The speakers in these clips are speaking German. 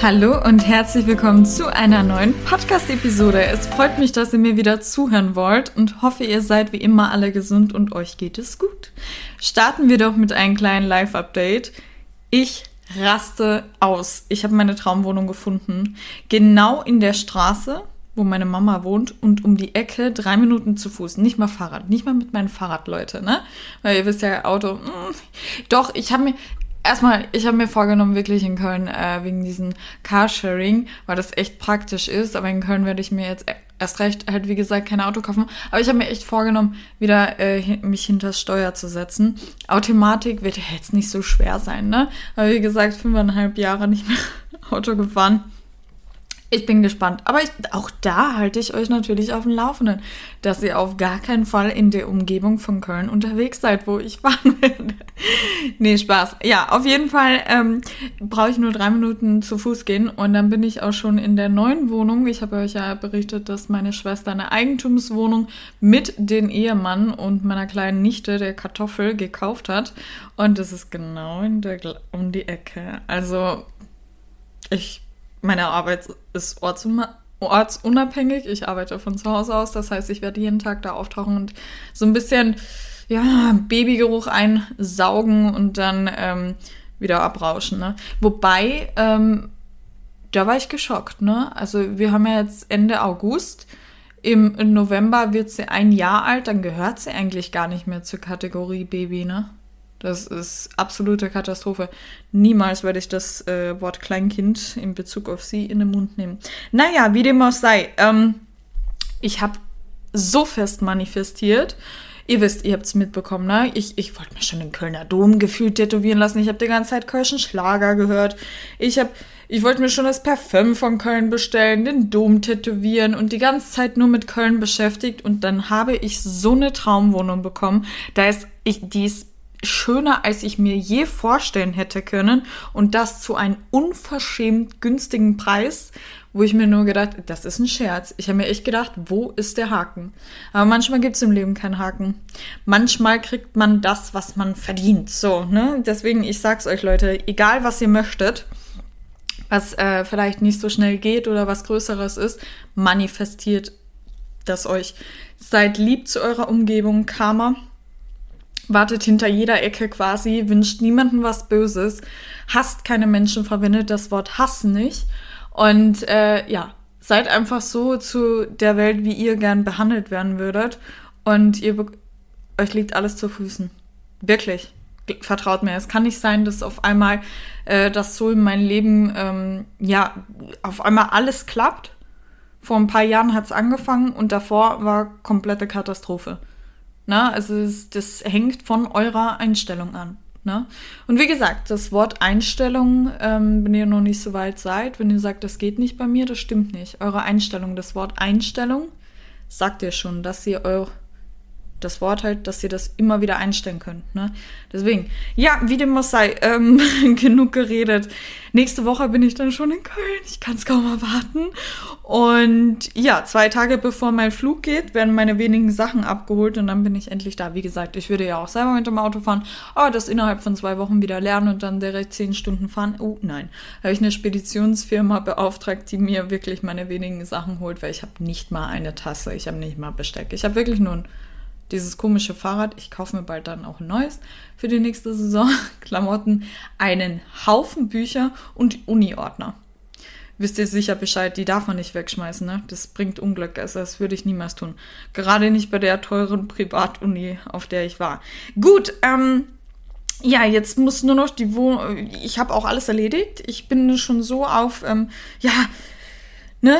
Hallo und herzlich willkommen zu einer neuen Podcast-Episode. Es freut mich, dass ihr mir wieder zuhören wollt und hoffe, ihr seid wie immer alle gesund und euch geht es gut. Starten wir doch mit einem kleinen Live-Update. Ich raste aus. Ich habe meine Traumwohnung gefunden. Genau in der Straße, wo meine Mama wohnt und um die Ecke drei Minuten zu Fuß. Nicht mal Fahrrad, nicht mal mit meinem Fahrrad, Leute, ne? Weil ihr wisst ja, Auto. Mh. Mm. Doch, ich habe mir, erstmal, ich habe mir vorgenommen, wirklich in Köln äh, wegen diesem Carsharing, weil das echt praktisch ist. Aber in Köln werde ich mir jetzt erst recht halt, wie gesagt, kein Auto kaufen. Aber ich habe mir echt vorgenommen, wieder äh, mich hinter das Steuer zu setzen. Automatik wird jetzt nicht so schwer sein, ne? Aber wie gesagt, fünfeinhalb Jahre nicht mehr Auto gefahren. Ich bin gespannt. Aber ich, auch da halte ich euch natürlich auf dem Laufenden, dass ihr auf gar keinen Fall in der Umgebung von Köln unterwegs seid, wo ich fahren werde. nee, Spaß. Ja, auf jeden Fall ähm, brauche ich nur drei Minuten zu Fuß gehen und dann bin ich auch schon in der neuen Wohnung. Ich habe euch ja berichtet, dass meine Schwester eine Eigentumswohnung mit dem Ehemann und meiner kleinen Nichte, der Kartoffel, gekauft hat. Und das ist genau in der, um die Ecke. Also, ich meine Arbeit ist ortsunabhängig. Ich arbeite von zu Hause aus. Das heißt, ich werde jeden Tag da auftauchen und so ein bisschen ja, Babygeruch einsaugen und dann ähm, wieder abrauschen. Ne? Wobei, ähm, da war ich geschockt. Ne? Also wir haben ja jetzt Ende August. Im November wird sie ein Jahr alt, dann gehört sie eigentlich gar nicht mehr zur Kategorie Baby, ne? Das ist absolute Katastrophe. Niemals werde ich das äh, Wort Kleinkind in Bezug auf sie in den Mund nehmen. Naja, wie dem auch sei. Ähm, ich habe so fest manifestiert. Ihr wisst, ihr habt es mitbekommen, ne? Ich, ich wollte mir schon den Kölner Dom gefühlt tätowieren lassen. Ich habe die ganze Zeit Kölschen Schlager gehört. Ich habe, ich wollte mir schon das Parfüm von Köln bestellen, den Dom tätowieren und die ganze Zeit nur mit Köln beschäftigt. Und dann habe ich so eine Traumwohnung bekommen. Da ist, ich, die ist schöner, als ich mir je vorstellen hätte können. Und das zu einem unverschämt günstigen Preis, wo ich mir nur gedacht, das ist ein Scherz. Ich habe mir echt gedacht, wo ist der Haken? Aber manchmal gibt es im Leben keinen Haken. Manchmal kriegt man das, was man verdient. So, ne? Deswegen, ich sag's euch, Leute, egal was ihr möchtet, was äh, vielleicht nicht so schnell geht oder was Größeres ist, manifestiert das euch. Seid lieb zu eurer Umgebung, Karma wartet hinter jeder Ecke quasi, wünscht niemandem was Böses, hasst keine Menschen, verwendet das Wort Hass nicht. Und äh, ja, seid einfach so zu der Welt, wie ihr gern behandelt werden würdet. Und ihr euch liegt alles zu Füßen. Wirklich. Vertraut mir. Es kann nicht sein, dass auf einmal äh, das so in meinem Leben, ähm, ja, auf einmal alles klappt. Vor ein paar Jahren hat es angefangen und davor war komplette Katastrophe. Ne? Also es, das hängt von eurer Einstellung an. Ne? Und wie gesagt, das Wort Einstellung, ähm, wenn ihr noch nicht so weit seid, wenn ihr sagt, das geht nicht bei mir, das stimmt nicht. Eure Einstellung, das Wort Einstellung sagt ihr schon, dass ihr eure das Wort halt, dass ihr das immer wieder einstellen könnt. Ne? Deswegen, ja, wie dem muss sei, ähm, genug geredet. Nächste Woche bin ich dann schon in Köln. Ich kann es kaum erwarten. Und ja, zwei Tage bevor mein Flug geht, werden meine wenigen Sachen abgeholt und dann bin ich endlich da. Wie gesagt, ich würde ja auch selber mit dem Auto fahren, aber das innerhalb von zwei Wochen wieder lernen und dann direkt zehn Stunden fahren. Oh nein, habe ich eine Speditionsfirma beauftragt, die mir wirklich meine wenigen Sachen holt, weil ich habe nicht mal eine Tasse, ich habe nicht mal Besteck. Ich habe wirklich nur ein dieses komische Fahrrad. Ich kaufe mir bald dann auch ein neues für die nächste Saison. Klamotten, einen Haufen Bücher und Uni-Ordner. Wisst ihr sicher Bescheid, die darf man nicht wegschmeißen, ne? Das bringt Unglück. Also das würde ich niemals tun. Gerade nicht bei der teuren Privatuni, auf der ich war. Gut, ähm, ja, jetzt muss nur noch die Wohnung. Ich habe auch alles erledigt. Ich bin schon so auf, ähm, ja, ne,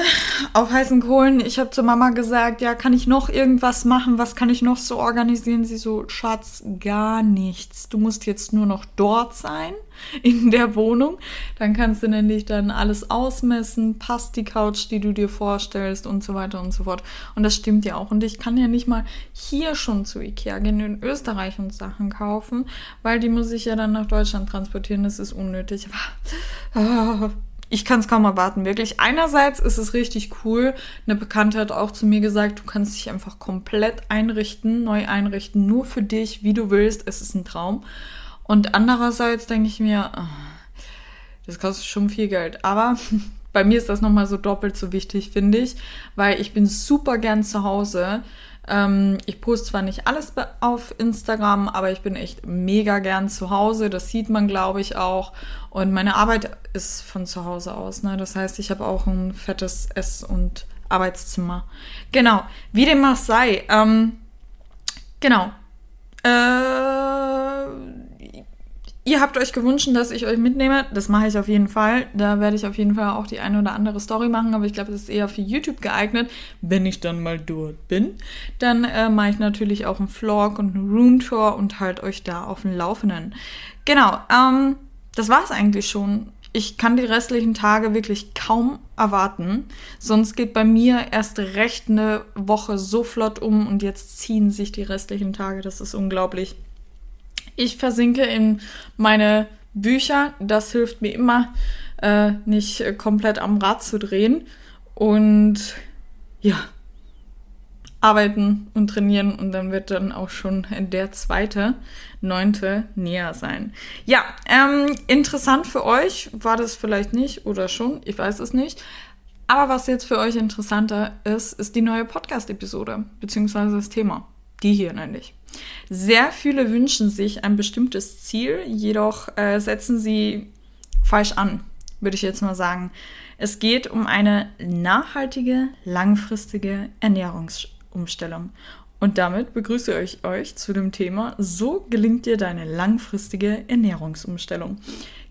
auf heißen Kohlen. Ich habe zur Mama gesagt, ja, kann ich noch irgendwas machen? Was kann ich noch so organisieren? Sie so, Schatz, gar nichts. Du musst jetzt nur noch dort sein in der Wohnung. Dann kannst du nämlich dann alles ausmessen, passt die Couch, die du dir vorstellst und so weiter und so fort. Und das stimmt ja auch. Und ich kann ja nicht mal hier schon zu Ikea gehen, in Österreich und Sachen kaufen, weil die muss ich ja dann nach Deutschland transportieren. Das ist unnötig. Aber, ich kann es kaum erwarten, wirklich. Einerseits ist es richtig cool. Eine Bekannte hat auch zu mir gesagt, du kannst dich einfach komplett einrichten, neu einrichten, nur für dich, wie du willst. Es ist ein Traum. Und andererseits denke ich mir, oh, das kostet schon viel Geld. Aber bei mir ist das nochmal so doppelt so wichtig, finde ich, weil ich bin super gern zu Hause. Ähm, ich poste zwar nicht alles auf Instagram, aber ich bin echt mega gern zu Hause. Das sieht man, glaube ich, auch. Und meine Arbeit ist von zu Hause aus. Ne? Das heißt, ich habe auch ein fettes Ess- und Arbeitszimmer. Genau, wie dem auch sei. Ähm, genau. Äh, Ihr habt euch gewünscht, dass ich euch mitnehme. Das mache ich auf jeden Fall. Da werde ich auf jeden Fall auch die eine oder andere Story machen, aber ich glaube, das ist eher für YouTube geeignet. Wenn ich dann mal dort bin, dann äh, mache ich natürlich auch einen Vlog und einen Roomtour und halt euch da auf dem Laufenden. Genau, ähm, das war es eigentlich schon. Ich kann die restlichen Tage wirklich kaum erwarten. Sonst geht bei mir erst recht eine Woche so flott um und jetzt ziehen sich die restlichen Tage. Das ist unglaublich. Ich versinke in meine Bücher. Das hilft mir immer, äh, nicht komplett am Rad zu drehen. Und ja, arbeiten und trainieren und dann wird dann auch schon der zweite, neunte näher sein. Ja, ähm, interessant für euch war das vielleicht nicht oder schon, ich weiß es nicht. Aber was jetzt für euch interessanter ist, ist die neue Podcast-Episode, beziehungsweise das Thema. Die hier nämlich. Sehr viele wünschen sich ein bestimmtes Ziel, jedoch äh, setzen sie falsch an, würde ich jetzt mal sagen. Es geht um eine nachhaltige, langfristige Ernährungsumstellung. Und damit begrüße ich euch zu dem Thema, so gelingt dir deine langfristige Ernährungsumstellung.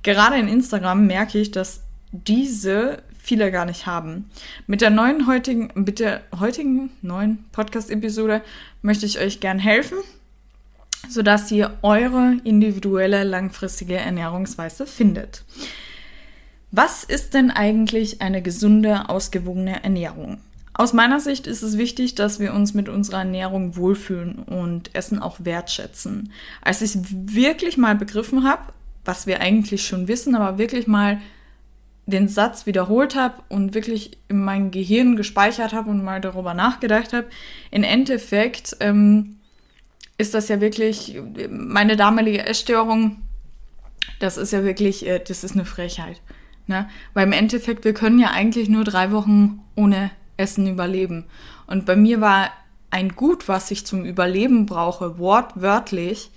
Gerade in Instagram merke ich, dass diese viele gar nicht haben. Mit der neuen heutigen, mit der heutigen neuen Podcast-Episode möchte ich euch gern helfen, sodass ihr eure individuelle langfristige Ernährungsweise findet. Was ist denn eigentlich eine gesunde, ausgewogene Ernährung? Aus meiner Sicht ist es wichtig, dass wir uns mit unserer Ernährung wohlfühlen und Essen auch wertschätzen. Als ich wirklich mal begriffen habe, was wir eigentlich schon wissen, aber wirklich mal den Satz wiederholt habe und wirklich in mein Gehirn gespeichert habe und mal darüber nachgedacht habe, im Endeffekt ähm, ist das ja wirklich meine damalige Essstörung. Das ist ja wirklich, äh, das ist eine Frechheit. Ne? Weil im Endeffekt, wir können ja eigentlich nur drei Wochen ohne Essen überleben. Und bei mir war ein Gut, was ich zum Überleben brauche, wortwörtlich,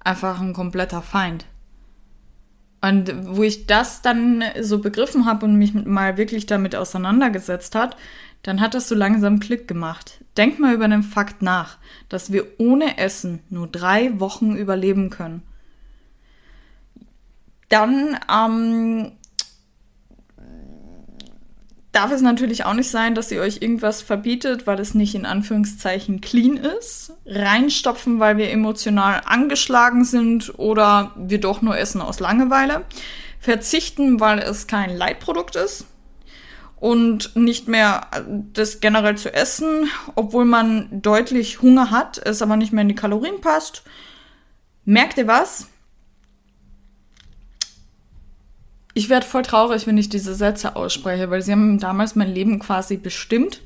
einfach ein kompletter Feind. Und wo ich das dann so begriffen habe und mich mal wirklich damit auseinandergesetzt hat, dann hat das so langsam Klick gemacht. Denk mal über den Fakt nach, dass wir ohne Essen nur drei Wochen überleben können. Dann ähm, darf es natürlich auch nicht sein, dass ihr euch irgendwas verbietet, weil es nicht in Anführungszeichen clean ist. Reinstopfen, weil wir emotional angeschlagen sind oder wir doch nur essen aus Langeweile. Verzichten, weil es kein Leitprodukt ist. Und nicht mehr das generell zu essen, obwohl man deutlich Hunger hat, es aber nicht mehr in die Kalorien passt. Merkt ihr was? Ich werde voll traurig, wenn ich diese Sätze ausspreche, weil sie haben damals mein Leben quasi bestimmt.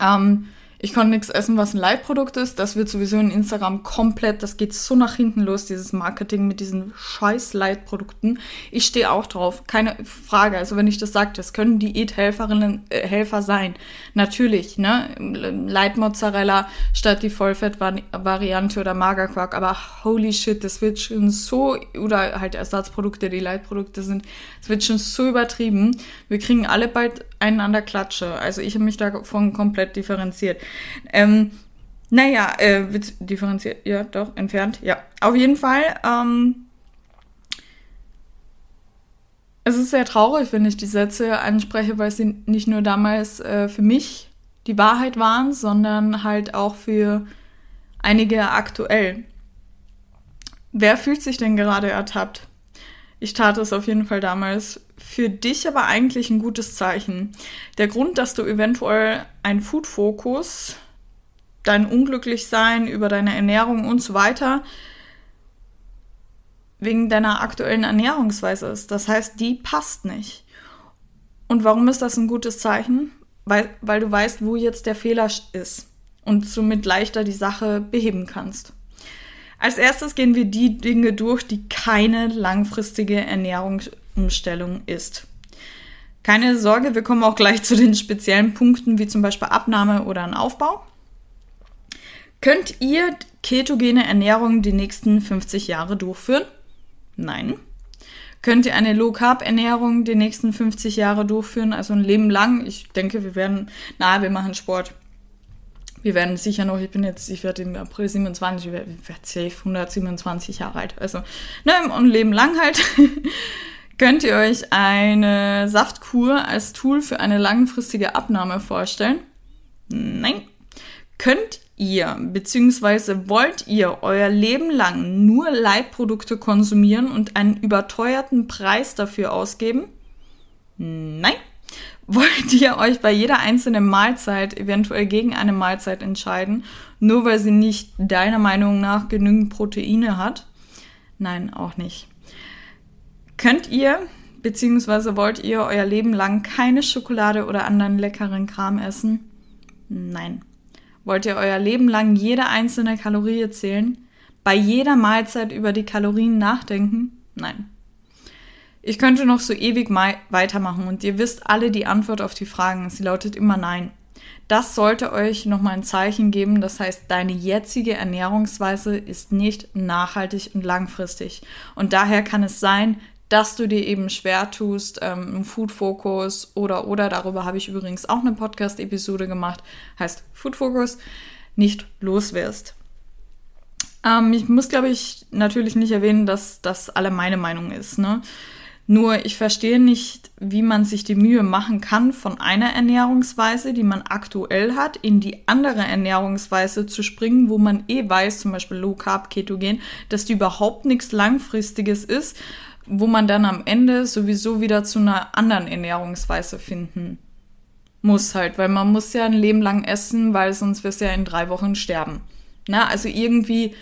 Ähm, ich konnte nichts essen, was ein Leitprodukt ist. Das wird sowieso in Instagram komplett, das geht so nach hinten los, dieses Marketing mit diesen scheiß Leitprodukten. Ich stehe auch drauf, keine Frage. Also wenn ich das sage, das können Diäthelferinnen, äh, Helfer sein. Natürlich, ne? Leitmozzarella statt die Vollfettvariante oder Magerquark. Aber holy shit, das wird schon so, oder halt Ersatzprodukte, die Leitprodukte sind, das wird schon so übertrieben. Wir kriegen alle bald einander Klatsche. Also ich habe mich davon komplett differenziert. Ähm, naja, äh, differenziert, ja, doch, entfernt, ja. Auf jeden Fall, ähm, es ist sehr traurig, wenn ich die Sätze anspreche, weil sie nicht nur damals äh, für mich die Wahrheit waren, sondern halt auch für einige aktuell. Wer fühlt sich denn gerade ertappt? Ich tat es auf jeden Fall damals. Für dich aber eigentlich ein gutes Zeichen. Der Grund, dass du eventuell ein Food-Fokus, dein Unglücklichsein über deine Ernährung und so weiter wegen deiner aktuellen Ernährungsweise ist. Das heißt, die passt nicht. Und warum ist das ein gutes Zeichen? Weil, weil du weißt, wo jetzt der Fehler ist und somit leichter die Sache beheben kannst. Als erstes gehen wir die Dinge durch, die keine langfristige Ernährungsumstellung ist. Keine Sorge, wir kommen auch gleich zu den speziellen Punkten, wie zum Beispiel Abnahme oder ein Aufbau. Könnt ihr ketogene Ernährung die nächsten 50 Jahre durchführen? Nein. Könnt ihr eine Low Carb Ernährung die nächsten 50 Jahre durchführen, also ein Leben lang? Ich denke, wir werden, na, wir machen Sport wir werden sicher noch, ich bin jetzt, ich werde im April 27, ich werde, safe 127 Jahre alt. Also, ne, und Leben lang halt. Könnt ihr euch eine Saftkur als Tool für eine langfristige Abnahme vorstellen? Nein. Könnt ihr bzw. wollt ihr euer Leben lang nur Leitprodukte konsumieren und einen überteuerten Preis dafür ausgeben? Nein. Wollt ihr euch bei jeder einzelnen Mahlzeit eventuell gegen eine Mahlzeit entscheiden, nur weil sie nicht deiner Meinung nach genügend Proteine hat? Nein, auch nicht. Könnt ihr bzw. wollt ihr euer Leben lang keine Schokolade oder anderen leckeren Kram essen? Nein. Wollt ihr euer Leben lang jede einzelne Kalorie zählen? Bei jeder Mahlzeit über die Kalorien nachdenken? Nein. Ich könnte noch so ewig weitermachen und ihr wisst alle die Antwort auf die Fragen. Sie lautet immer nein. Das sollte euch nochmal ein Zeichen geben. Das heißt, deine jetzige Ernährungsweise ist nicht nachhaltig und langfristig. Und daher kann es sein, dass du dir eben schwer tust, ähm, Food Focus oder oder darüber habe ich übrigens auch eine Podcast-Episode gemacht, heißt Food Focus, nicht los wirst. Ähm, ich muss, glaube ich, natürlich nicht erwähnen, dass das alle meine Meinung ist. Ne? Nur ich verstehe nicht, wie man sich die Mühe machen kann, von einer Ernährungsweise, die man aktuell hat, in die andere Ernährungsweise zu springen, wo man eh weiß, zum Beispiel Low Carb, Ketogen, dass die überhaupt nichts Langfristiges ist, wo man dann am Ende sowieso wieder zu einer anderen Ernährungsweise finden muss halt, weil man muss ja ein Leben lang essen, weil sonst wirst du ja in drei Wochen sterben. Na, also irgendwie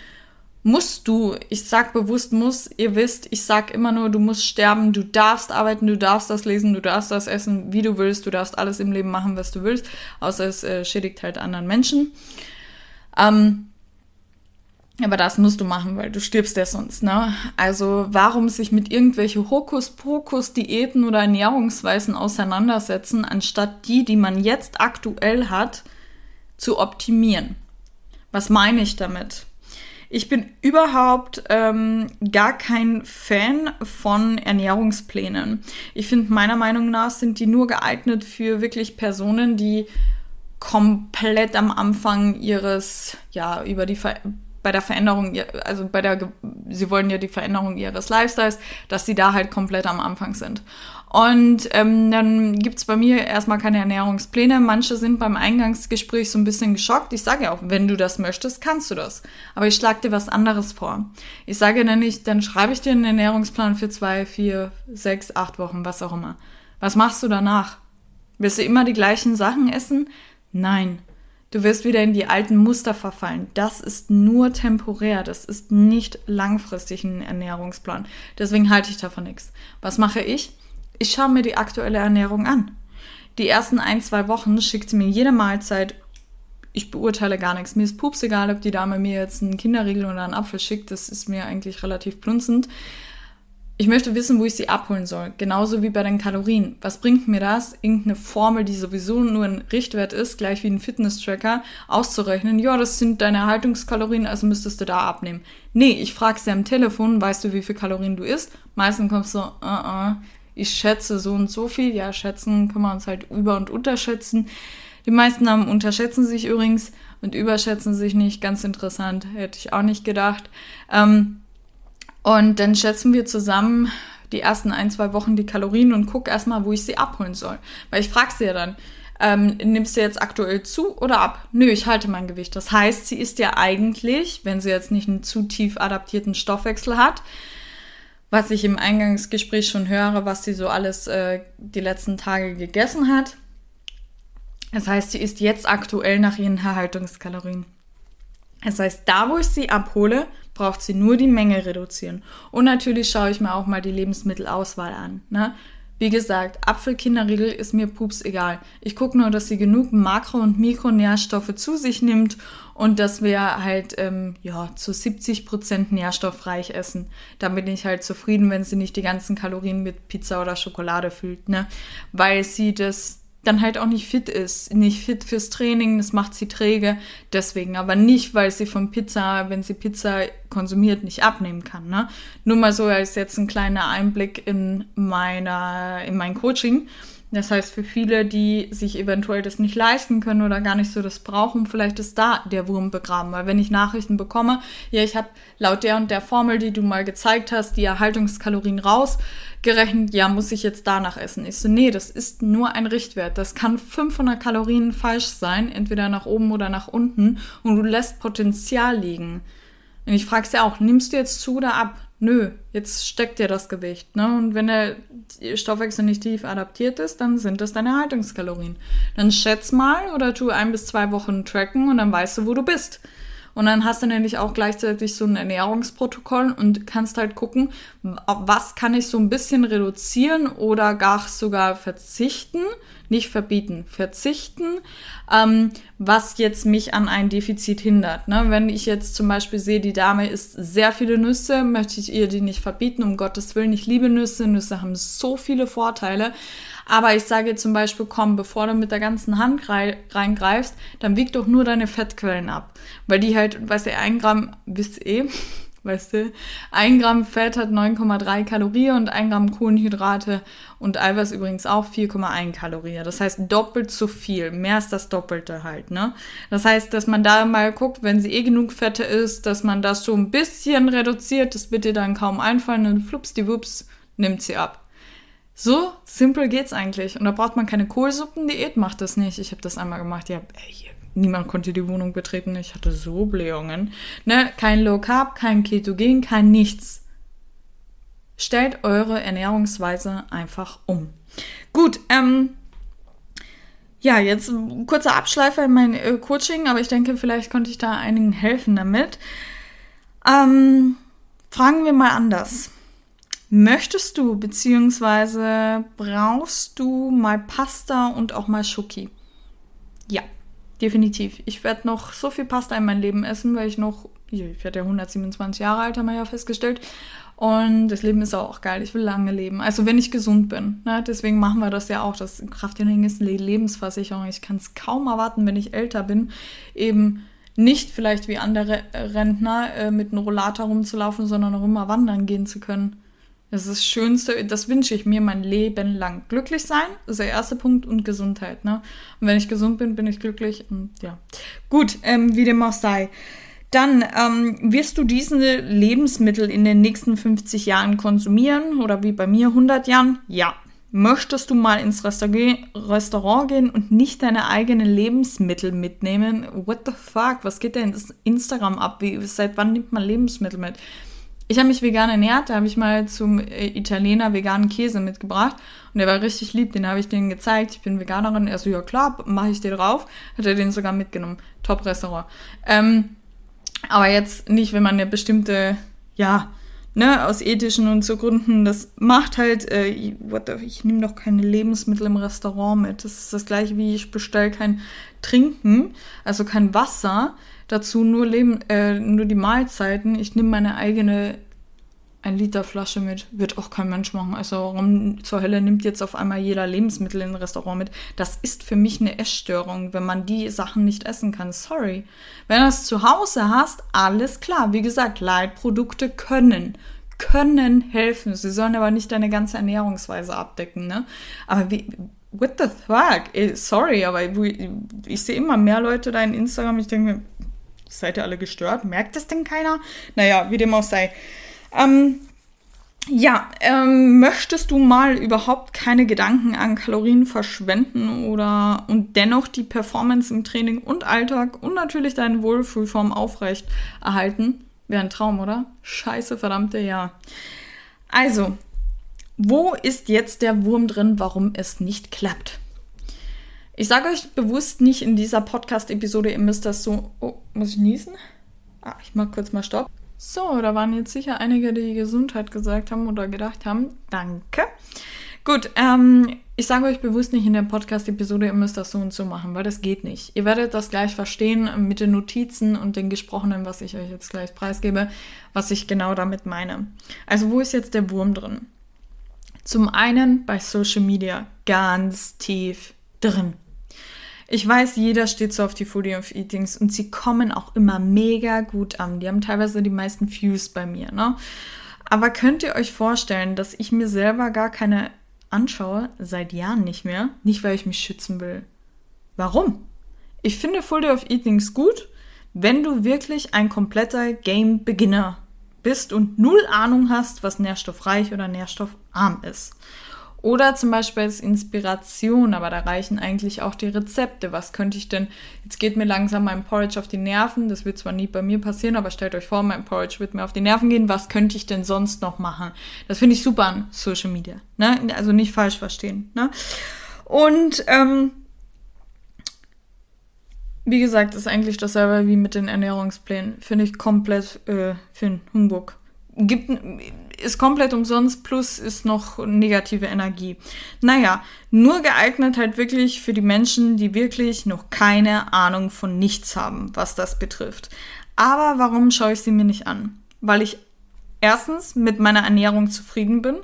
musst du, ich sag bewusst muss, ihr wisst, ich sag immer nur, du musst sterben, du darfst arbeiten, du darfst das lesen, du darfst das essen, wie du willst, du darfst alles im Leben machen, was du willst, außer es äh, schädigt halt anderen Menschen. Ähm, aber das musst du machen, weil du stirbst ja sonst, ne? Also warum sich mit irgendwelche Hokuspokus-Diäten oder Ernährungsweisen auseinandersetzen, anstatt die, die man jetzt aktuell hat, zu optimieren? Was meine ich damit? Ich bin überhaupt ähm, gar kein Fan von Ernährungsplänen. Ich finde, meiner Meinung nach sind die nur geeignet für wirklich Personen, die komplett am Anfang ihres, ja, über die Ver bei der Veränderung, also bei der, sie wollen ja die Veränderung ihres Lifestyles, dass sie da halt komplett am Anfang sind. Und ähm, dann gibt es bei mir erstmal keine Ernährungspläne. Manche sind beim Eingangsgespräch so ein bisschen geschockt. Ich sage ja auch, wenn du das möchtest, kannst du das. Aber ich schlage dir was anderes vor. Ich sage dann nicht, dann schreibe ich dir einen Ernährungsplan für zwei, vier, sechs, acht Wochen, was auch immer. Was machst du danach? Wirst du immer die gleichen Sachen essen? Nein. Du wirst wieder in die alten Muster verfallen. Das ist nur temporär. Das ist nicht langfristig ein Ernährungsplan. Deswegen halte ich davon nichts. Was mache ich? Ich schaue mir die aktuelle Ernährung an. Die ersten ein, zwei Wochen schickt sie mir jede Mahlzeit. Ich beurteile gar nichts. Mir ist pups egal, ob die Dame mir jetzt einen Kinderriegel oder einen Apfel schickt. Das ist mir eigentlich relativ plunzend. Ich möchte wissen, wo ich sie abholen soll. Genauso wie bei den Kalorien. Was bringt mir das, irgendeine Formel, die sowieso nur ein Richtwert ist, gleich wie ein Fitness-Tracker, auszurechnen? Ja, das sind deine Erhaltungskalorien, also müsstest du da abnehmen. Nee, ich frage sie am Telefon, weißt du, wie viel Kalorien du isst? Meistens kommst du, uh -uh, ich schätze so und so viel. Ja, schätzen kann man uns halt über- und unterschätzen. Die meisten haben unterschätzen sich übrigens und überschätzen sich nicht. Ganz interessant, hätte ich auch nicht gedacht. Ähm, und dann schätzen wir zusammen, die ersten ein, zwei Wochen die Kalorien und gucke erstmal, wo ich sie abholen soll. Weil ich frage sie ja dann, ähm, nimmst du jetzt aktuell zu oder ab? Nö, ich halte mein Gewicht. Das heißt, sie ist ja eigentlich, wenn sie jetzt nicht einen zu tief adaptierten Stoffwechsel hat, was ich im Eingangsgespräch schon höre, was sie so alles äh, die letzten Tage gegessen hat. Das heißt, sie ist jetzt aktuell nach ihren Erhaltungskalorien. Das heißt, da, wo ich sie abhole, braucht sie nur die Menge reduzieren. Und natürlich schaue ich mir auch mal die Lebensmittelauswahl an. Ne? Wie gesagt, Apfelkinderriegel ist mir pups egal. Ich gucke nur, dass sie genug Makro- und Mikronährstoffe zu sich nimmt und dass wir halt ähm, ja, zu 70 Prozent nährstoffreich essen. Da bin ich halt zufrieden, wenn sie nicht die ganzen Kalorien mit Pizza oder Schokolade füllt, ne? Weil sie das dann halt auch nicht fit ist, nicht fit fürs Training, das macht sie träge, deswegen, aber nicht, weil sie von Pizza, wenn sie Pizza konsumiert, nicht abnehmen kann. Ne? Nur mal so als jetzt ein kleiner Einblick in meiner, in mein Coaching. Das heißt, für viele, die sich eventuell das nicht leisten können oder gar nicht so das brauchen, vielleicht ist da der Wurm begraben. Weil wenn ich Nachrichten bekomme, ja, ich habe laut der und der Formel, die du mal gezeigt hast, die Erhaltungskalorien rausgerechnet, ja, muss ich jetzt danach essen. Ich so, nee, das ist nur ein Richtwert. Das kann 500 Kalorien falsch sein, entweder nach oben oder nach unten und du lässt Potenzial liegen. Und ich frage ja auch, nimmst du jetzt zu oder ab? Nö, jetzt steckt dir das Gewicht. Ne? Und wenn der Stoffwechsel nicht tief adaptiert ist, dann sind das deine Haltungskalorien. Dann schätz mal oder tu ein bis zwei Wochen tracken und dann weißt du, wo du bist. Und dann hast du nämlich auch gleichzeitig so ein Ernährungsprotokoll und kannst halt gucken, was kann ich so ein bisschen reduzieren oder gar sogar verzichten, nicht verbieten, verzichten, ähm, was jetzt mich an ein Defizit hindert. Ne? Wenn ich jetzt zum Beispiel sehe, die Dame isst sehr viele Nüsse, möchte ich ihr die nicht verbieten, um Gottes Willen. Ich liebe Nüsse, Nüsse haben so viele Vorteile. Aber ich sage zum Beispiel, komm, bevor du mit der ganzen Hand reingreifst, dann wieg doch nur deine Fettquellen ab. Weil die halt, weißt du, ein Gramm, wisst ihr eh, weißt du, ein Gramm Fett hat 9,3 Kalorien und ein Gramm Kohlenhydrate und Eiweiß übrigens auch 4,1 Kalorien. Das heißt doppelt so viel. Mehr ist das Doppelte halt, ne? Das heißt, dass man da mal guckt, wenn sie eh genug Fette ist, dass man das so ein bisschen reduziert. Das wird dir dann kaum einfallen und flups die Wups nimmt sie ab. So simpel geht's eigentlich. Und da braucht man keine Kohlsuppendiät, macht das nicht. Ich habe das einmal gemacht. Ja, ey, niemand konnte die Wohnung betreten. Ich hatte so Blähungen. Ne? Kein Low Carb, kein Ketogen, kein nichts. Stellt eure Ernährungsweise einfach um. Gut, ähm, ja, jetzt ein kurzer Abschleifer in mein äh, Coaching, aber ich denke, vielleicht konnte ich da einigen helfen damit. Ähm, fragen wir mal anders. Möchtest du bzw. brauchst du mal Pasta und auch mal Schoki? Ja, definitiv. Ich werde noch so viel Pasta in meinem Leben essen, weil ich noch, ich werde ja 127 Jahre alt, haben wir ja festgestellt. Und das Leben ist auch geil. Ich will lange leben. Also wenn ich gesund bin. Ne? Deswegen machen wir das ja auch. Das Krafttraining ist eine Lebensversicherung. Ich kann es kaum erwarten, wenn ich älter bin, eben nicht vielleicht wie andere Rentner äh, mit einem Rollator rumzulaufen, sondern auch immer wandern gehen zu können. Das ist das Schönste, das wünsche ich mir mein Leben lang. Glücklich sein ist der erste Punkt und Gesundheit. Ne? Und wenn ich gesund bin, bin ich glücklich. Und ja. Gut, ähm, wie dem auch sei. Dann ähm, wirst du diese Lebensmittel in den nächsten 50 Jahren konsumieren oder wie bei mir 100 Jahren? Ja. Möchtest du mal ins Restaurant gehen und nicht deine eigenen Lebensmittel mitnehmen? What the fuck? Was geht denn in Instagram ab? Wie, seit wann nimmt man Lebensmittel mit? Ich habe mich vegan ernährt, da habe ich mal zum äh, Italiener veganen Käse mitgebracht und der war richtig lieb, den habe ich denen gezeigt. Ich bin Veganerin, er so, ja klar, mache ich dir drauf. Hat er den sogar mitgenommen. Top-Restaurant. Ähm, aber jetzt nicht, wenn man eine bestimmte, ja, ne, aus ethischen und so Gründen, das macht halt, äh, what the, ich nehme doch keine Lebensmittel im Restaurant mit. Das ist das gleiche wie ich bestelle kein Trinken, also kein Wasser dazu nur, Leben, äh, nur die Mahlzeiten. Ich nehme meine eigene 1 Liter Flasche mit. Wird auch kein Mensch machen. Also warum zur Hölle nimmt jetzt auf einmal jeder Lebensmittel in ein Restaurant mit? Das ist für mich eine Essstörung, wenn man die Sachen nicht essen kann. Sorry. Wenn du es zu Hause hast, alles klar. Wie gesagt, Leitprodukte können können helfen. Sie sollen aber nicht deine ganze Ernährungsweise abdecken, ne? Aber wie, what the fuck? Sorry, aber ich, ich sehe immer mehr Leute da in Instagram. Ich denke mir, Seid ihr alle gestört? Merkt es denn keiner? Naja, wie dem auch sei. Ähm, ja, ähm, möchtest du mal überhaupt keine Gedanken an Kalorien verschwenden oder und dennoch die Performance im Training und Alltag und natürlich deine Wohlfühlform aufrecht erhalten? Wäre ein Traum, oder? Scheiße, verdammte ja. Also, wo ist jetzt der Wurm drin, warum es nicht klappt? Ich sage euch bewusst nicht in dieser Podcast-Episode, ihr müsst das so. Oh, muss ich niesen? Ah, ich mach kurz mal Stopp. So, da waren jetzt sicher einige, die Gesundheit gesagt haben oder gedacht haben. Danke. Gut, ähm, ich sage euch bewusst nicht in der Podcast-Episode, ihr müsst das so und so machen, weil das geht nicht. Ihr werdet das gleich verstehen mit den Notizen und den Gesprochenen, was ich euch jetzt gleich preisgebe, was ich genau damit meine. Also, wo ist jetzt der Wurm drin? Zum einen bei Social Media ganz tief drin. Ich weiß, jeder steht so auf die Foodie of Eatings und sie kommen auch immer mega gut an. Die haben teilweise die meisten Views bei mir, ne? Aber könnt ihr euch vorstellen, dass ich mir selber gar keine anschaue, seit Jahren nicht mehr? Nicht, weil ich mich schützen will. Warum? Ich finde Full of Eatings gut, wenn du wirklich ein kompletter Game-Beginner bist und null Ahnung hast, was nährstoffreich oder nährstoffarm ist. Oder zum Beispiel als Inspiration, aber da reichen eigentlich auch die Rezepte. Was könnte ich denn, jetzt geht mir langsam mein Porridge auf die Nerven, das wird zwar nie bei mir passieren, aber stellt euch vor, mein Porridge wird mir auf die Nerven gehen, was könnte ich denn sonst noch machen? Das finde ich super an Social Media, ne? also nicht falsch verstehen. Ne? Und ähm, wie gesagt, ist eigentlich dasselbe wie mit den Ernährungsplänen. Finde ich komplett äh, für einen Humbug. Gibt, ist komplett umsonst, plus ist noch negative Energie. Naja, nur geeignet halt wirklich für die Menschen, die wirklich noch keine Ahnung von nichts haben, was das betrifft. Aber warum schaue ich sie mir nicht an? Weil ich erstens mit meiner Ernährung zufrieden bin,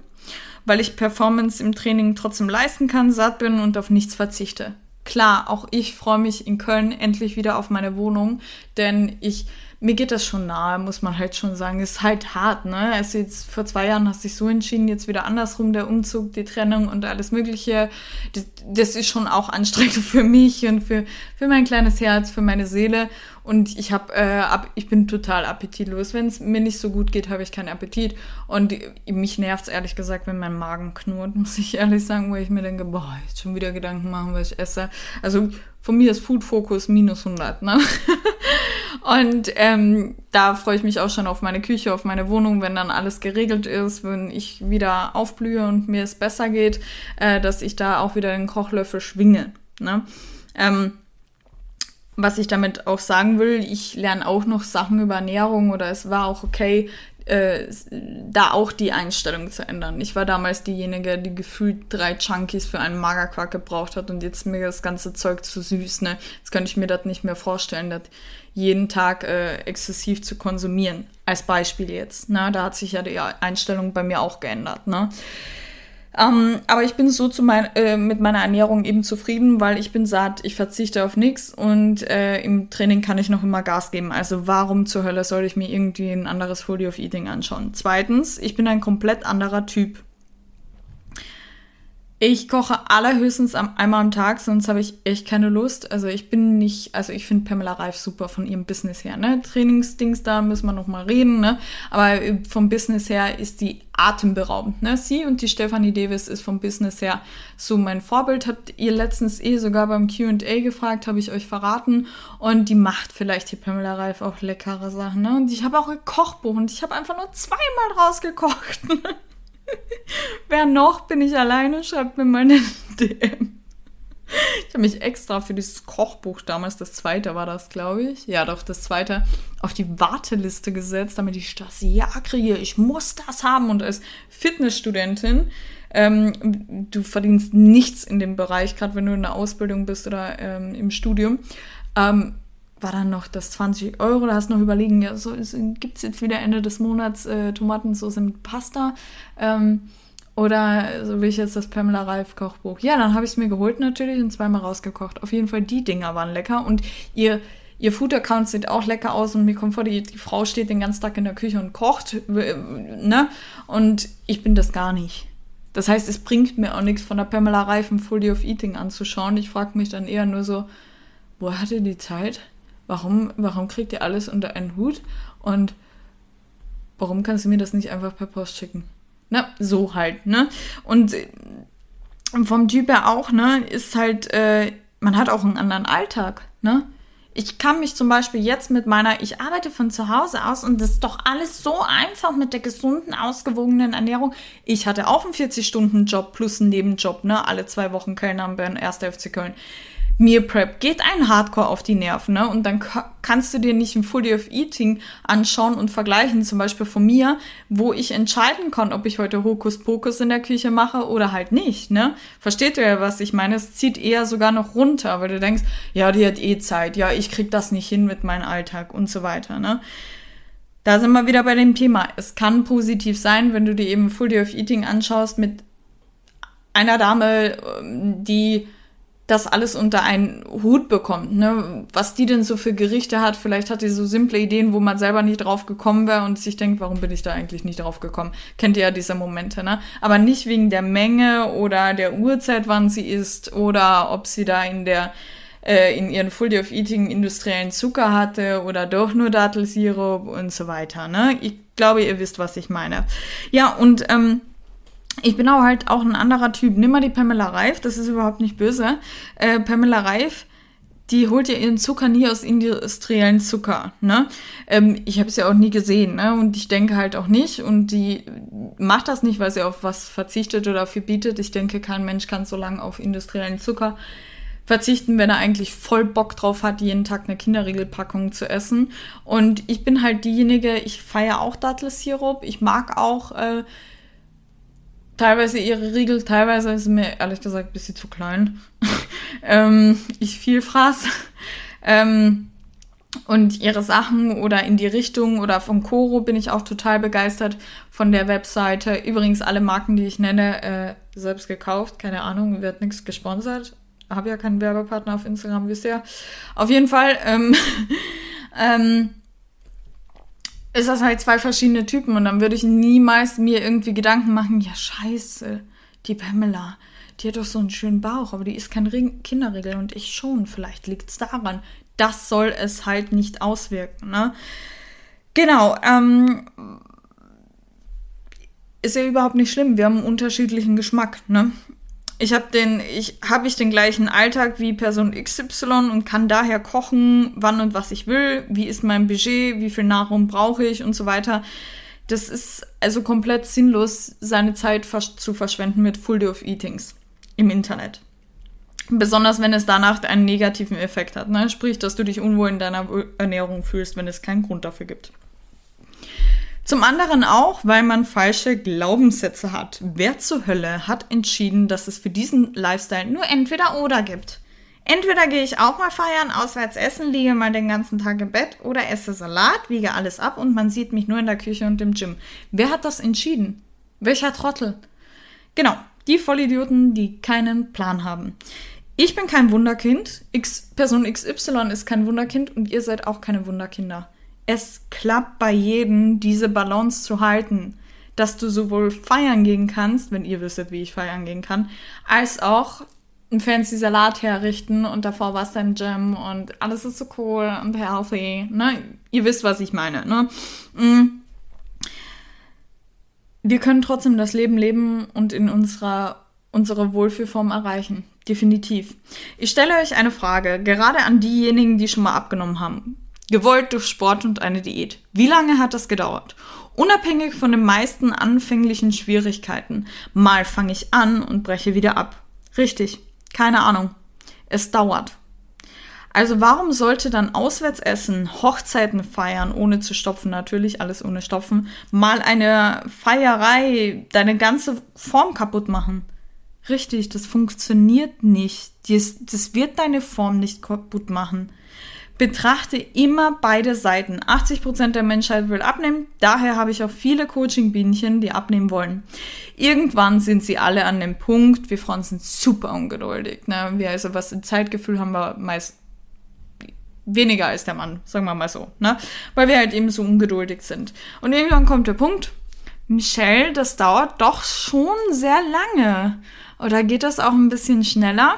weil ich Performance im Training trotzdem leisten kann, satt bin und auf nichts verzichte. Klar, auch ich freue mich in Köln endlich wieder auf meine Wohnung, denn ich mir geht das schon nahe, muss man halt schon sagen. Ist halt hart, ne? Also jetzt vor zwei Jahren hast du dich so entschieden, jetzt wieder andersrum, der Umzug, die Trennung und alles Mögliche. Das, das ist schon auch anstrengend für mich und für, für mein kleines Herz, für meine Seele. Und ich habe, äh, ich bin total appetitlos. Wenn es mir nicht so gut geht, habe ich keinen Appetit. Und mich nervt es ehrlich gesagt, wenn mein Magen knurrt, muss ich ehrlich sagen, wo ich mir denke, boah, jetzt schon wieder Gedanken machen, was ich esse. Also von mir ist Food Focus minus 100, ne? Und ähm, da freue ich mich auch schon auf meine Küche, auf meine Wohnung, wenn dann alles geregelt ist, wenn ich wieder aufblühe und mir es besser geht, äh, dass ich da auch wieder den Kochlöffel schwinge. Ne? Ähm, was ich damit auch sagen will, ich lerne auch noch Sachen über Ernährung oder es war auch okay, äh, da auch die Einstellung zu ändern. Ich war damals diejenige, die gefühlt drei Chunkies für einen Magerquark gebraucht hat und jetzt mir das ganze Zeug zu süß. Ne? Jetzt könnte ich mir das nicht mehr vorstellen, das jeden Tag äh, exzessiv zu konsumieren. Als Beispiel jetzt. Ne? Da hat sich ja die Einstellung bei mir auch geändert. Ne? Ähm, aber ich bin so zu mein, äh, mit meiner Ernährung eben zufrieden, weil ich bin satt, ich verzichte auf nichts und äh, im Training kann ich noch immer Gas geben. Also warum zur Hölle soll ich mir irgendwie ein anderes Folio of Eating anschauen? Zweitens, ich bin ein komplett anderer Typ. Ich koche allerhöchstens einmal am Tag, sonst habe ich echt keine Lust. Also ich bin nicht, also ich finde Pamela Reif super von ihrem Business her. Ne? Trainingsdings, da müssen wir noch mal reden. Ne? Aber vom Business her ist die atemberaubend. Ne? Sie und die Stephanie Davis ist vom Business her so mein Vorbild. Habt ihr letztens eh sogar beim Q&A gefragt, habe ich euch verraten. Und die macht vielleicht die Pamela Reif auch leckere Sachen. Ne? Und ich habe auch ein Kochbuch und ich habe einfach nur zweimal rausgekocht. Wer noch? Bin ich alleine? Schreibt mir mal eine DM. Ich habe mich extra für dieses Kochbuch damals, das zweite war das, glaube ich. Ja, doch, das zweite, auf die Warteliste gesetzt, damit ich das ja kriege. Ich muss das haben. Und als Fitnessstudentin, ähm, du verdienst nichts in dem Bereich, gerade wenn du in der Ausbildung bist oder ähm, im Studium. Ähm, war dann noch das 20 Euro, da hast du noch überlegen, ja, so gibt es jetzt wieder Ende des Monats äh, Tomatensauce mit Pasta. Ähm, oder so will ich jetzt das Pamela Reif Kochbuch. Ja, dann habe ich es mir geholt natürlich und zweimal rausgekocht. Auf jeden Fall, die Dinger waren lecker und ihr, ihr Food-Account sieht auch lecker aus und mir kommt vor, die, die Frau steht den ganzen Tag in der Küche und kocht, ne? Und ich bin das gar nicht. Das heißt, es bringt mir auch nichts von der Pamela Reif ein Fully of Eating anzuschauen. Ich frage mich dann eher nur so, wo hat ihr die Zeit? Warum, warum kriegt ihr alles unter einen Hut und warum kannst du mir das nicht einfach per Post schicken? Ne? So halt, ne? Und vom Typ her auch, ne, ist halt, äh, man hat auch einen anderen Alltag, ne? Ich kann mich zum Beispiel jetzt mit meiner, ich arbeite von zu Hause aus und das ist doch alles so einfach mit der gesunden, ausgewogenen Ernährung. Ich hatte auch einen 40-Stunden-Job plus einen Nebenjob, ne? Alle zwei Wochen Köln am Bern, 1. FC Köln. Meal Prep geht ein Hardcore auf die Nerven, ne? Und dann kannst du dir nicht ein Full Day of Eating anschauen und vergleichen, zum Beispiel von mir, wo ich entscheiden kann, ob ich heute Hokuspokus in der Küche mache oder halt nicht, ne? Versteht ihr ja, was ich meine? Es zieht eher sogar noch runter, weil du denkst, ja, die hat eh Zeit, ja, ich krieg das nicht hin mit meinem Alltag und so weiter, ne? Da sind wir wieder bei dem Thema. Es kann positiv sein, wenn du dir eben Full Day of Eating anschaust mit einer Dame, ähm, die das alles unter einen Hut bekommt. Ne? Was die denn so für Gerichte hat, vielleicht hat die so simple Ideen, wo man selber nicht drauf gekommen wäre und sich denkt, warum bin ich da eigentlich nicht drauf gekommen? Kennt ihr ja diese Momente, ne? Aber nicht wegen der Menge oder der Uhrzeit, wann sie isst oder ob sie da in der äh, in ihren Full Day of Eating industriellen Zucker hatte oder doch nur Dattelsirup und so weiter. Ne? Ich glaube, ihr wisst, was ich meine. Ja, und ähm, ich bin auch halt auch ein anderer Typ. Nimm mal die Pamela Reif, das ist überhaupt nicht böse. Äh, Pamela Reif, die holt ja ihren Zucker nie aus industriellen Zucker. Ne? Ähm, ich habe es ja auch nie gesehen, ne? Und ich denke halt auch nicht. Und die macht das nicht, weil sie auf was verzichtet oder verbietet. Ich denke, kein Mensch kann so lange auf industriellen Zucker verzichten, wenn er eigentlich voll Bock drauf hat, jeden Tag eine Kinderriegelpackung zu essen. Und ich bin halt diejenige, ich feiere auch Dattelsirup. Ich mag auch äh, teilweise ihre Riegel, teilweise ist mir ehrlich gesagt ein bisschen zu klein. ähm, ich viel fraß. ähm, und ihre Sachen oder in die Richtung oder vom Koro bin ich auch total begeistert von der Webseite. Übrigens alle Marken, die ich nenne, äh, selbst gekauft. Keine Ahnung, wird nichts gesponsert. Habe ja keinen Werbepartner auf Instagram, ihr. Auf jeden Fall ähm, ähm, ist das halt zwei verschiedene Typen und dann würde ich niemals mir irgendwie Gedanken machen, ja scheiße, die Pamela, die hat doch so einen schönen Bauch, aber die ist kein Ring Kinderregel und ich schon. Vielleicht liegt es daran. Das soll es halt nicht auswirken. Ne? Genau. Ähm, ist ja überhaupt nicht schlimm. Wir haben einen unterschiedlichen Geschmack. Ne? Ich habe den, ich habe ich den gleichen Alltag wie Person XY und kann daher kochen, wann und was ich will, wie ist mein Budget, wie viel Nahrung brauche ich und so weiter. Das ist also komplett sinnlos, seine Zeit zu verschwenden mit Full Day of Eatings im Internet. Besonders wenn es danach einen negativen Effekt hat. Ne? Sprich, dass du dich unwohl in deiner Ernährung fühlst, wenn es keinen Grund dafür gibt. Zum anderen auch, weil man falsche Glaubenssätze hat. Wer zur Hölle hat entschieden, dass es für diesen Lifestyle nur entweder oder gibt? Entweder gehe ich auch mal feiern, auswärts essen, liege mal den ganzen Tag im Bett oder esse Salat, wiege alles ab und man sieht mich nur in der Küche und im Gym. Wer hat das entschieden? Welcher Trottel? Genau, die Vollidioten, die keinen Plan haben. Ich bin kein Wunderkind, X, Person XY ist kein Wunderkind und ihr seid auch keine Wunderkinder es klappt bei jedem, diese Balance zu halten, dass du sowohl feiern gehen kannst, wenn ihr wüsstet, wie ich feiern gehen kann, als auch einen fancy Salat herrichten und davor war es dein Gym und alles ist so cool und healthy. Ne? Ihr wisst, was ich meine. Ne? Mm. Wir können trotzdem das Leben leben und in unserer unsere Wohlfühlform erreichen. Definitiv. Ich stelle euch eine Frage, gerade an diejenigen, die schon mal abgenommen haben. Gewollt durch Sport und eine Diät. Wie lange hat das gedauert? Unabhängig von den meisten anfänglichen Schwierigkeiten. Mal fange ich an und breche wieder ab. Richtig, keine Ahnung. Es dauert. Also warum sollte dann auswärts essen, Hochzeiten feiern, ohne zu stopfen, natürlich alles ohne Stopfen, mal eine Feierei deine ganze Form kaputt machen? Richtig, das funktioniert nicht. Das, das wird deine Form nicht kaputt machen betrachte immer beide Seiten. 80% der Menschheit will abnehmen, daher habe ich auch viele Coaching-Bienchen, die abnehmen wollen. Irgendwann sind sie alle an dem Punkt, wir Frauen sind super ungeduldig. Ne? Wir also was im Zeitgefühl haben wir meist weniger als der Mann, sagen wir mal so, ne? Weil wir halt eben so ungeduldig sind. Und irgendwann kommt der Punkt, Michelle, das dauert doch schon sehr lange. Oder geht das auch ein bisschen schneller?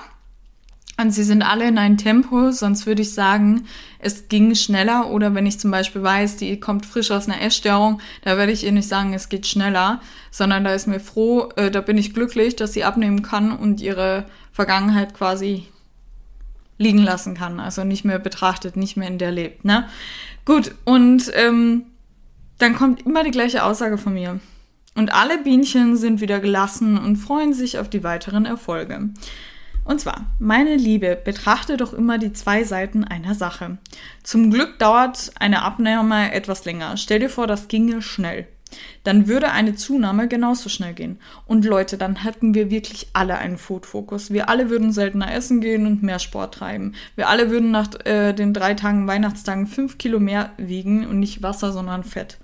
Und sie sind alle in ein Tempo, sonst würde ich sagen, es ging schneller. Oder wenn ich zum Beispiel weiß, die kommt frisch aus einer Essstörung, da werde ich ihr nicht sagen, es geht schneller, sondern da ist mir froh, äh, da bin ich glücklich, dass sie abnehmen kann und ihre Vergangenheit quasi liegen lassen kann. Also nicht mehr betrachtet, nicht mehr in der lebt. Ne? Gut, und ähm, dann kommt immer die gleiche Aussage von mir. Und alle Bienchen sind wieder gelassen und freuen sich auf die weiteren Erfolge. Und zwar, meine Liebe, betrachte doch immer die zwei Seiten einer Sache. Zum Glück dauert eine Abnahme etwas länger. Stell dir vor, das ginge schnell. Dann würde eine Zunahme genauso schnell gehen. Und Leute, dann hätten wir wirklich alle einen Food-Fokus. Wir alle würden seltener essen gehen und mehr Sport treiben. Wir alle würden nach äh, den drei Tagen Weihnachtstagen fünf Kilo mehr wiegen und nicht Wasser, sondern Fett.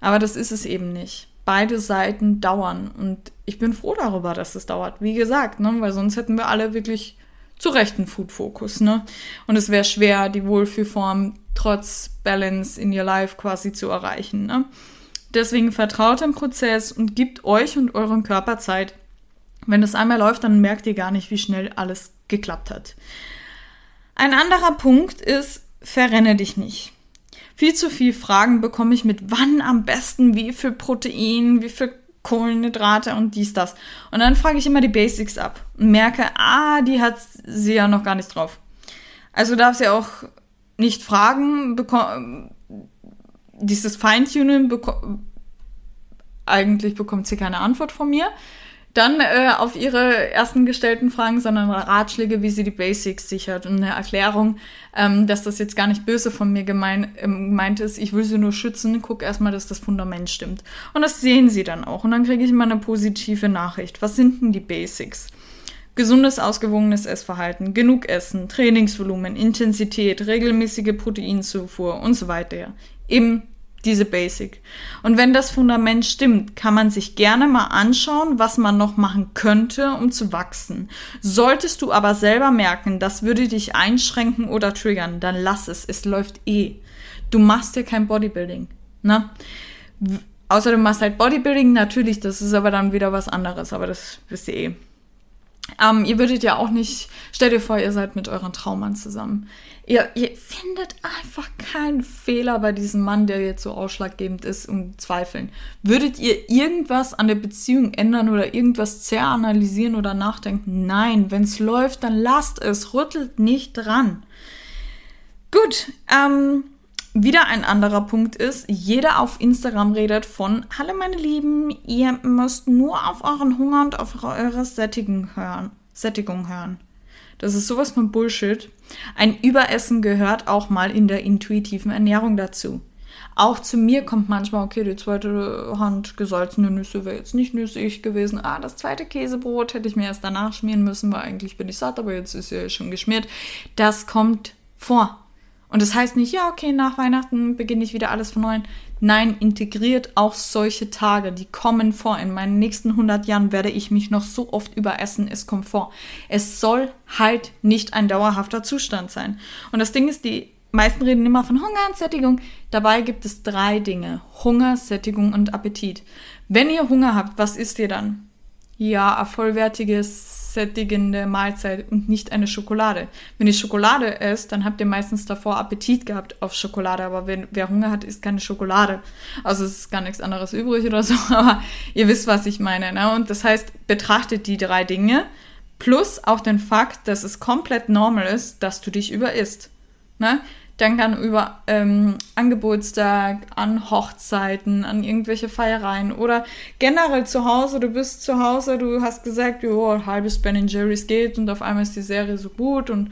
Aber das ist es eben nicht beide Seiten dauern. Und ich bin froh darüber, dass es dauert. Wie gesagt, ne? weil sonst hätten wir alle wirklich zu Recht einen Food-Fokus. Ne? Und es wäre schwer, die Wohlfühlform trotz Balance in your life quasi zu erreichen. Ne? Deswegen vertraut dem Prozess und gibt euch und euren Körper Zeit. Wenn das einmal läuft, dann merkt ihr gar nicht, wie schnell alles geklappt hat. Ein anderer Punkt ist, verrenne dich nicht viel zu viel Fragen bekomme ich mit, wann am besten, wie viel Protein, wie viel Kohlenhydrate und dies, das. Und dann frage ich immer die Basics ab und merke, ah, die hat sie ja noch gar nicht drauf. Also darf sie auch nicht fragen, dieses Feintuning, beko eigentlich bekommt sie keine Antwort von mir dann äh, auf ihre ersten gestellten Fragen, sondern Ratschläge, wie sie die Basics sichert und eine Erklärung, ähm, dass das jetzt gar nicht böse von mir gemein, ähm, gemeint ist. Ich will sie nur schützen. Guck erstmal, dass das Fundament stimmt. Und das sehen sie dann auch. Und dann kriege ich immer eine positive Nachricht. Was sind denn die Basics? Gesundes, ausgewogenes Essverhalten, genug Essen, Trainingsvolumen, Intensität, regelmäßige Proteinzufuhr und so weiter. Eben diese Basic. Und wenn das Fundament stimmt, kann man sich gerne mal anschauen, was man noch machen könnte, um zu wachsen. Solltest du aber selber merken, das würde dich einschränken oder triggern, dann lass es. Es läuft eh. Du machst ja kein Bodybuilding. Ne? Außer du machst halt Bodybuilding, natürlich, das ist aber dann wieder was anderes, aber das wisst ihr eh. Ähm, ihr würdet ja auch nicht, stell dir vor, ihr seid mit euren Traummann zusammen. Ihr, ihr findet einfach keinen Fehler bei diesem Mann, der jetzt so ausschlaggebend ist, um Zweifeln. Würdet ihr irgendwas an der Beziehung ändern oder irgendwas sehr analysieren oder nachdenken? Nein, wenn es läuft, dann lasst es, rüttelt nicht dran. Gut, ähm, wieder ein anderer Punkt ist, jeder auf Instagram redet von, hallo meine Lieben, ihr müsst nur auf euren Hunger und auf eure Sättigung hören. Sättigung hören. Das ist sowas von Bullshit. Ein Überessen gehört auch mal in der intuitiven Ernährung dazu. Auch zu mir kommt manchmal, okay, die zweite Hand gesalzene Nüsse wäre jetzt nicht nüssig gewesen. Ah, das zweite Käsebrot hätte ich mir erst danach schmieren müssen, weil eigentlich bin ich satt, aber jetzt ist ja schon geschmiert. Das kommt vor. Und das heißt nicht, ja, okay, nach Weihnachten beginne ich wieder alles von neuem. Nein, integriert auch solche Tage, die kommen vor. In meinen nächsten 100 Jahren werde ich mich noch so oft überessen, es kommt vor. Es soll halt nicht ein dauerhafter Zustand sein. Und das Ding ist, die meisten reden immer von Hunger und Sättigung. Dabei gibt es drei Dinge. Hunger, Sättigung und Appetit. Wenn ihr Hunger habt, was isst ihr dann? Ja, vollwertiges sättigende Mahlzeit und nicht eine Schokolade. Wenn ihr Schokolade esst, dann habt ihr meistens davor Appetit gehabt auf Schokolade, aber wenn, wer Hunger hat, isst keine Schokolade. Also es ist gar nichts anderes übrig oder so, aber ihr wisst, was ich meine. Ne? Und das heißt, betrachtet die drei Dinge plus auch den Fakt, dass es komplett normal ist, dass du dich überisst. Ne? Denk an über ähm, an an Hochzeiten, an irgendwelche Feiereien oder generell zu Hause. Du bist zu Hause, du hast gesagt, jo, halbes Ben Jerry's geht und auf einmal ist die Serie so gut und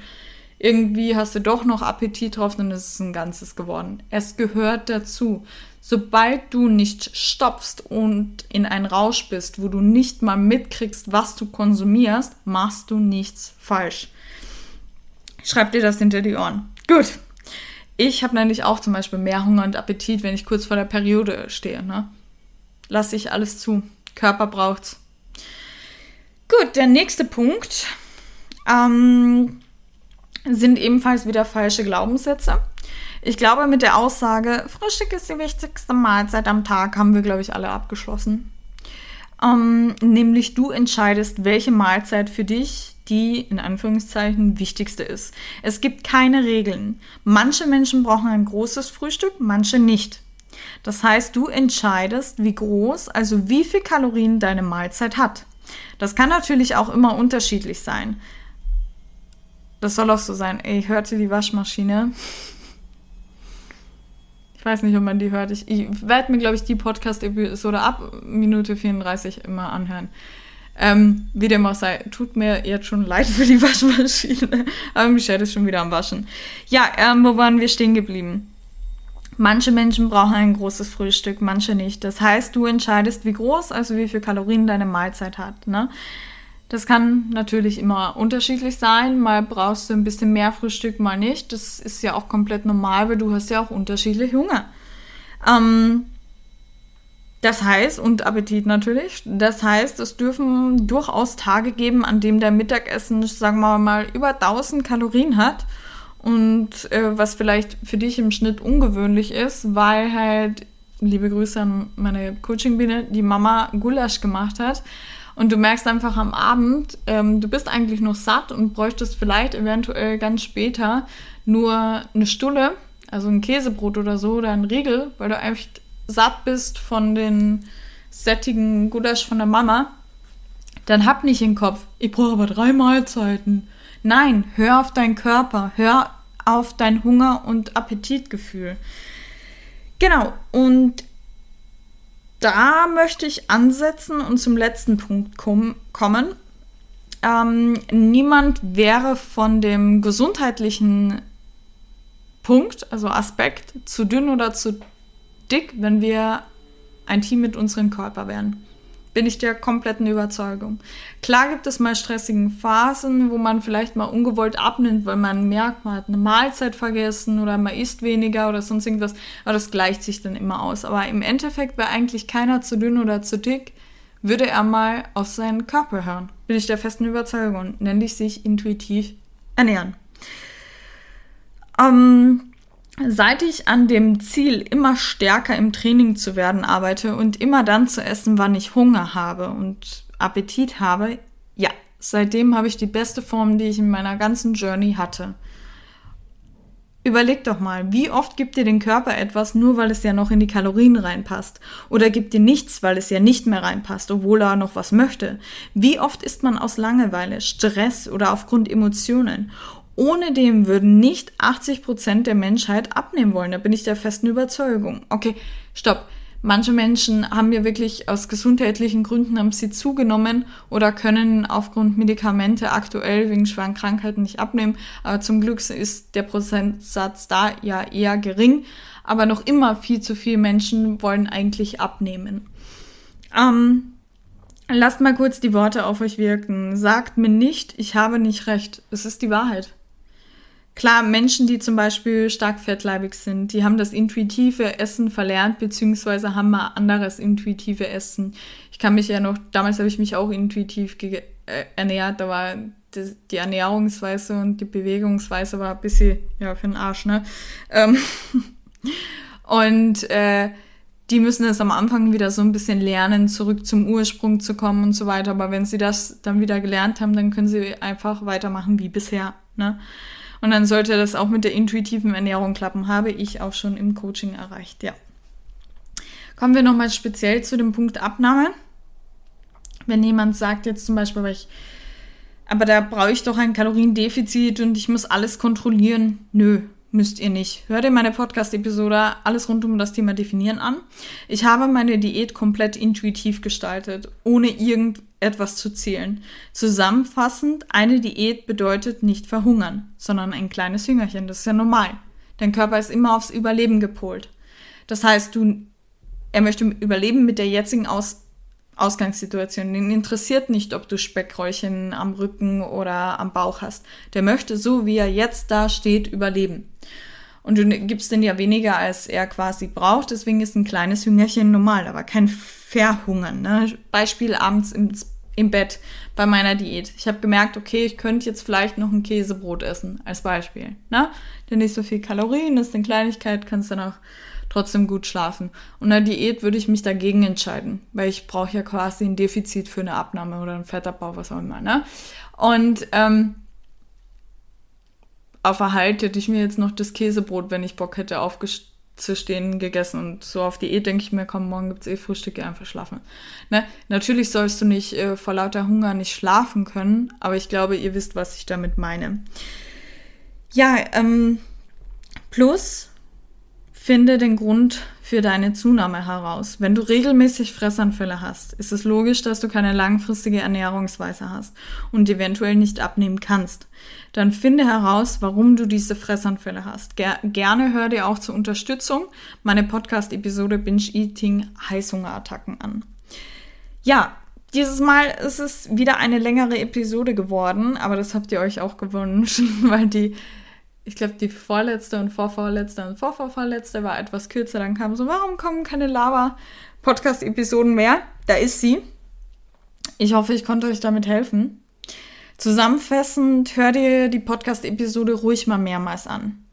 irgendwie hast du doch noch Appetit drauf, dann ist es ein Ganzes geworden. Es gehört dazu. Sobald du nicht stopfst und in einen Rausch bist, wo du nicht mal mitkriegst, was du konsumierst, machst du nichts falsch. Schreib dir das hinter die Ohren. Gut, ich habe nämlich auch zum Beispiel mehr Hunger und Appetit, wenn ich kurz vor der Periode stehe. Ne? Lasse ich alles zu. Körper braucht's. Gut, der nächste Punkt ähm, sind ebenfalls wieder falsche Glaubenssätze. Ich glaube, mit der Aussage, Frühstück ist die wichtigste Mahlzeit am Tag, haben wir, glaube ich, alle abgeschlossen. Ähm, nämlich du entscheidest, welche Mahlzeit für dich die in Anführungszeichen wichtigste ist. Es gibt keine Regeln. Manche Menschen brauchen ein großes Frühstück, manche nicht. Das heißt, du entscheidest, wie groß, also wie viel Kalorien deine Mahlzeit hat. Das kann natürlich auch immer unterschiedlich sein. Das soll auch so sein. Ich hörte die Waschmaschine. Ich weiß nicht, ob man die hört. Ich, ich werde mir, glaube ich, die Podcast-Episode ab Minute 34 immer anhören. Ähm, wie dem auch sei, tut mir jetzt schon leid für die Waschmaschine. Aber Michelle ist schon wieder am Waschen. Ja, ähm, wo waren wir stehen geblieben? Manche Menschen brauchen ein großes Frühstück, manche nicht. Das heißt, du entscheidest, wie groß, also wie viel Kalorien deine Mahlzeit hat. Ne? Das kann natürlich immer unterschiedlich sein. Mal brauchst du ein bisschen mehr Frühstück, mal nicht. Das ist ja auch komplett normal, weil du hast ja auch unterschiedlich Hunger. Ähm, das heißt, und Appetit natürlich, das heißt, es dürfen durchaus Tage geben, an denen der Mittagessen, sagen wir mal, über 1000 Kalorien hat. Und äh, was vielleicht für dich im Schnitt ungewöhnlich ist, weil halt, liebe Grüße an meine Coaching-Biene, die Mama Gulasch gemacht hat. Und du merkst einfach am Abend, ähm, du bist eigentlich noch satt und bräuchtest vielleicht eventuell ganz später nur eine Stulle, also ein Käsebrot oder so oder ein Riegel, weil du einfach satt bist von den sättigen Gulasch von der Mama. Dann hab nicht im Kopf, ich brauche aber drei Mahlzeiten. Nein, hör auf deinen Körper, hör auf dein Hunger- und Appetitgefühl. Genau, und da möchte ich ansetzen und zum letzten Punkt kom kommen. Ähm, niemand wäre von dem gesundheitlichen Punkt, also Aspekt, zu dünn oder zu dick, wenn wir ein Team mit unserem Körper wären bin ich der kompletten Überzeugung. Klar gibt es mal stressigen Phasen, wo man vielleicht mal ungewollt abnimmt, weil man merkt, man hat eine Mahlzeit vergessen oder man isst weniger oder sonst irgendwas. Aber das gleicht sich dann immer aus. Aber im Endeffekt wäre eigentlich keiner zu dünn oder zu dick, würde er mal auf seinen Körper hören. Bin ich der festen Überzeugung. Nenne ich sich intuitiv ernähren. Ähm, Seit ich an dem Ziel, immer stärker im Training zu werden, arbeite und immer dann zu essen, wann ich Hunger habe und Appetit habe, ja, seitdem habe ich die beste Form, die ich in meiner ganzen Journey hatte. Überleg doch mal, wie oft gibt dir den Körper etwas, nur weil es ja noch in die Kalorien reinpasst? Oder gibt dir nichts, weil es ja nicht mehr reinpasst, obwohl er noch was möchte? Wie oft isst man aus Langeweile, Stress oder aufgrund Emotionen? Ohne dem würden nicht 80 Prozent der Menschheit abnehmen wollen. Da bin ich der festen Überzeugung. Okay, stopp. Manche Menschen haben ja wirklich aus gesundheitlichen Gründen haben sie zugenommen oder können aufgrund Medikamente aktuell wegen schweren Krankheiten nicht abnehmen. Aber zum Glück ist der Prozentsatz da ja eher gering. Aber noch immer viel zu viele Menschen wollen eigentlich abnehmen. Ähm, lasst mal kurz die Worte auf euch wirken. Sagt mir nicht, ich habe nicht recht. Es ist die Wahrheit. Klar, Menschen, die zum Beispiel stark fettleibig sind, die haben das intuitive Essen verlernt, beziehungsweise haben mal anderes intuitive Essen. Ich kann mich ja noch, damals habe ich mich auch intuitiv äh, ernährt, war die, die, Ernährungsweise und die Bewegungsweise war ein bisschen, ja, für den Arsch, ne? Ähm und äh, die müssen es am Anfang wieder so ein bisschen lernen, zurück zum Ursprung zu kommen und so weiter. Aber wenn sie das dann wieder gelernt haben, dann können sie einfach weitermachen wie bisher, ne? Und dann sollte das auch mit der intuitiven Ernährung klappen, habe ich auch schon im Coaching erreicht, ja. Kommen wir nochmal speziell zu dem Punkt Abnahme. Wenn jemand sagt jetzt zum Beispiel, aber, ich, aber da brauche ich doch ein Kaloriendefizit und ich muss alles kontrollieren. Nö, müsst ihr nicht. Hört ihr meine Podcast-Episode alles rund um das Thema Definieren an. Ich habe meine Diät komplett intuitiv gestaltet, ohne irgendetwas zu zählen. Zusammenfassend, eine Diät bedeutet nicht verhungern, sondern ein kleines Hüngerchen. Das ist ja normal. Dein Körper ist immer aufs Überleben gepolt. Das heißt, du, er möchte überleben mit der jetzigen Aus Ausgangssituation. Den interessiert nicht, ob du Speckräuchchen am Rücken oder am Bauch hast. Der möchte so, wie er jetzt da steht, überleben. Und du gibst den ja weniger, als er quasi braucht. Deswegen ist ein kleines Hüngerchen normal, aber kein Verhungern. Ne? Beispiel abends im, im Bett bei meiner Diät. Ich habe gemerkt, okay, ich könnte jetzt vielleicht noch ein Käsebrot essen, als Beispiel. Ne? Denn nicht so viel Kalorien, ist eine Kleinigkeit, kannst dann auch trotzdem gut schlafen. Und eine Diät würde ich mich dagegen entscheiden, weil ich brauche ja quasi ein Defizit für eine Abnahme oder einen Fettabbau, was auch immer. Ne? Und ähm, auf Erhalt hätte ich mir jetzt noch das Käsebrot, wenn ich Bock hätte, aufzustehen, gegessen. Und so auf Diät denke ich mir, komm, morgen gibt es eh Frühstück, einfach schlafen. Ne? Natürlich sollst du nicht äh, vor lauter Hunger nicht schlafen können, aber ich glaube, ihr wisst, was ich damit meine. Ja, ähm, plus finde den Grund für deine Zunahme heraus. Wenn du regelmäßig Fressanfälle hast, ist es logisch, dass du keine langfristige Ernährungsweise hast und eventuell nicht abnehmen kannst. Dann finde heraus, warum du diese Fressanfälle hast. Ger gerne hör dir auch zur Unterstützung meine Podcast-Episode Binge Eating Heißhungerattacken an. Ja, dieses Mal ist es wieder eine längere Episode geworden, aber das habt ihr euch auch gewünscht, weil die ich glaube, die vorletzte und vorvorletzte und vorvorvorletzte war etwas kürzer. Dann kam so, warum kommen keine Lava-Podcast-Episoden mehr? Da ist sie. Ich hoffe, ich konnte euch damit helfen. Zusammenfassend, hör dir die Podcast-Episode ruhig mal mehrmals an.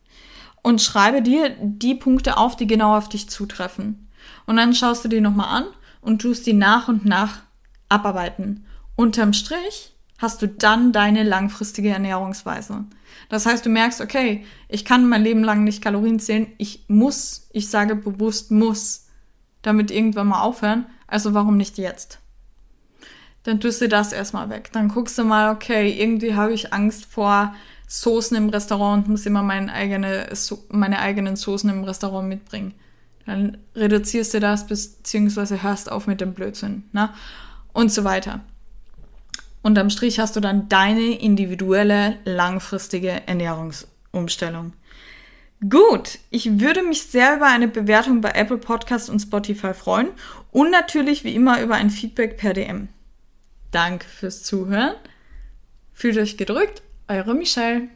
Und schreibe dir die Punkte auf, die genau auf dich zutreffen. Und dann schaust du die nochmal an und tust die nach und nach abarbeiten. Unterm Strich hast du dann deine langfristige Ernährungsweise. Das heißt, du merkst, okay, ich kann mein Leben lang nicht Kalorien zählen, ich muss, ich sage bewusst muss, damit irgendwann mal aufhören, also warum nicht jetzt? Dann tust du das erstmal weg. Dann guckst du mal, okay, irgendwie habe ich Angst vor Soßen im Restaurant und muss immer meine, eigene, meine eigenen Soßen im Restaurant mitbringen. Dann reduzierst du das, beziehungsweise hörst auf mit dem Blödsinn, ne? Und so weiter. Unterm Strich hast du dann deine individuelle langfristige Ernährungsumstellung. Gut, ich würde mich sehr über eine Bewertung bei Apple Podcast und Spotify freuen und natürlich wie immer über ein Feedback per DM. Danke fürs Zuhören. Fühlt euch gedrückt, eure Michelle.